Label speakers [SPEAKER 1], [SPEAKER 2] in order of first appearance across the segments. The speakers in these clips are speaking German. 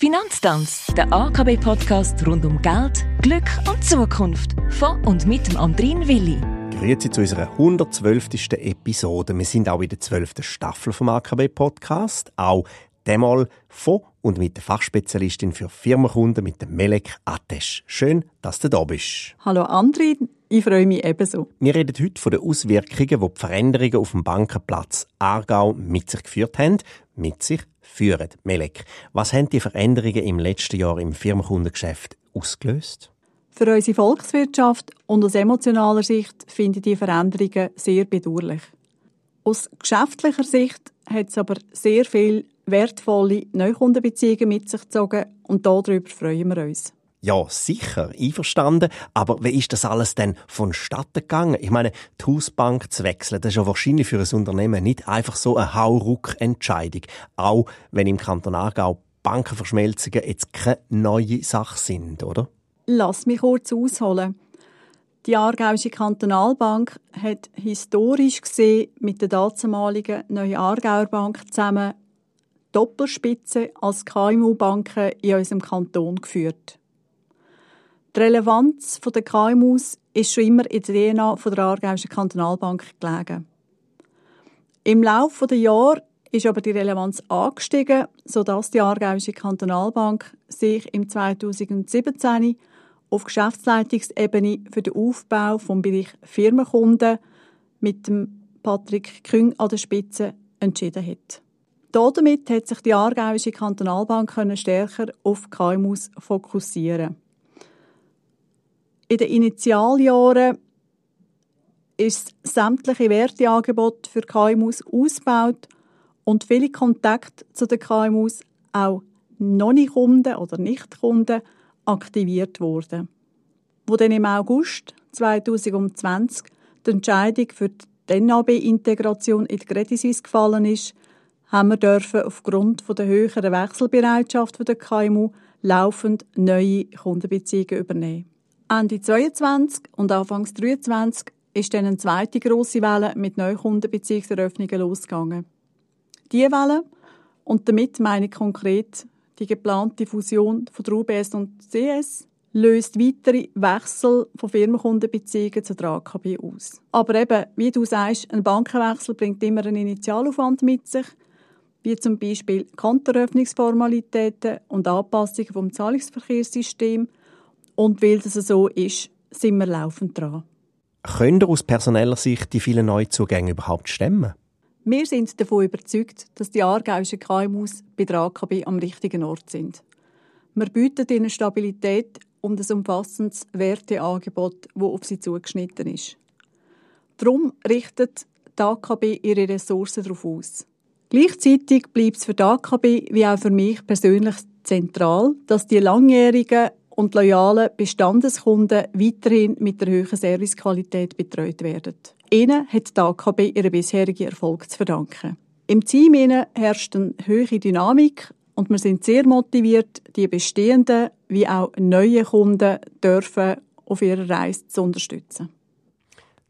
[SPEAKER 1] Finanztanz, der AKB-Podcast rund um Geld, Glück und Zukunft. Von und mit dem Andrin Willi.
[SPEAKER 2] Grüezi zu unserer 112. Episode. Wir sind auch in der 12. Staffel vom AKB-Podcast. Auch demal von und mit der Fachspezialistin für Firmenkunden, mit dem Melek Atesh. Schön, dass du da bist.
[SPEAKER 3] Hallo Andrin, ich freue mich ebenso.
[SPEAKER 2] Wir reden heute von den Auswirkungen, die die Veränderungen auf dem Bankenplatz Aargau mit sich geführt haben, mit sich führen. Melek, was haben die Veränderungen im letzten Jahr im Firmenkundengeschäft ausgelöst?
[SPEAKER 3] Für unsere Volkswirtschaft und aus emotionaler Sicht finde ich die Veränderungen sehr bedauerlich. Aus geschäftlicher Sicht hat es aber sehr viele wertvolle Neukundenbeziehungen mit sich gezogen und darüber freuen wir uns.
[SPEAKER 2] Ja, sicher, einverstanden. Aber wie ist das alles denn vonstatten gegangen? Ich meine, die Hausbank zu wechseln, das ist ja wahrscheinlich für ein Unternehmen nicht einfach so eine Hauruck-Entscheidung. Auch wenn im Kanton Aargau Bankenverschmelzungen jetzt keine neue Sache sind, oder?
[SPEAKER 3] Lass mich kurz ausholen. Die Aargauische Kantonalbank hat historisch gesehen mit der damaligen Neue Aargauer Bank zusammen Doppelspitze als KMU-Banken in unserem Kanton geführt. Die Relevanz der KMUs ist schon immer in der DNA der Aargauischen Kantonalbank gelegen. Im Laufe der Jahre ist aber die Relevanz angestiegen, sodass die Aargauische Kantonalbank sich im 2017 auf Geschäftsleitungsebene für den Aufbau vom Bereich Firmenkunden mit dem Patrick Küng an der Spitze entschieden hat. Damit hat sich die Aargauische Kantonalbank stärker auf KMUs fokussieren. In den Initialjahren ist sämtliche Werteangebot für KMUs ausgebaut und viele Kontakte zu den KMUs, auch noch nicht Kunden oder Nicht-Kunden, aktiviert worden. Wo dann im August 2020 die Entscheidung für die NAB-Integration in die Credit gefallen ist, haben wir dürfen aufgrund der höheren Wechselbereitschaft der KMU laufend neue Kundenbeziehungen übernehmen. Ende 22 und Anfangs 23 ist dann eine zweite grosse Welle mit Neukundenbeziehungseröffnungen losgegangen. Diese Welle, und damit meine ich konkret die geplante Fusion von der UBS und CS, löst weitere Wechsel von Firmenkundenbeziehungen zur AKB aus. Aber eben, wie du sagst, ein Bankenwechsel bringt immer einen Initialaufwand mit sich, wie zum Beispiel Kontoeröffnungsformalitäten und Anpassungen vom Zahlungsverkehrssystem und weil das so ist, sind wir laufend dran.
[SPEAKER 2] Können ihr aus personeller Sicht die vielen Neuzugänge überhaupt stemmen?
[SPEAKER 3] Wir sind davon überzeugt, dass die aargauischen KMUs bei der AKB am richtigen Ort sind. Wir bieten ihnen Stabilität und ein umfassendes Werteangebot, das auf sie zugeschnitten ist. Darum richtet die AKB ihre Ressourcen darauf aus. Gleichzeitig bleibt es für die AKB wie auch für mich persönlich zentral, dass die langjährigen und loyalen Bestandeskunden weiterhin mit der hohen Servicequalität betreut werden. Ihnen hat die AKB ihren bisherigen Erfolg zu verdanken. Im Team herrscht eine hohe Dynamik und wir sind sehr motiviert, die bestehenden wie auch neuen Kunden dürfen auf ihrer Reise zu unterstützen.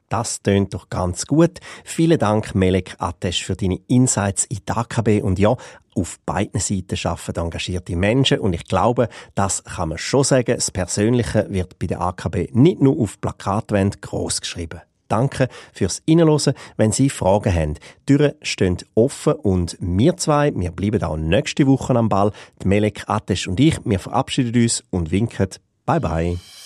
[SPEAKER 2] Das tönt doch ganz gut. Vielen Dank, Melek Atesh, für deine Insights in die AKB. Und ja, auf beiden Seiten arbeiten engagierte Menschen. Und ich glaube, das kann man schon sagen. Das Persönliche wird bei der AKB nicht nur auf Plakatwänden groß geschrieben. Danke fürs Innenlosen. Wenn Sie Fragen haben, die Türen stehen offen und wir zwei, wir bleiben auch nächste Woche am Ball. Die Melek Atesh und ich, wir verabschieden uns und winken Bye bye.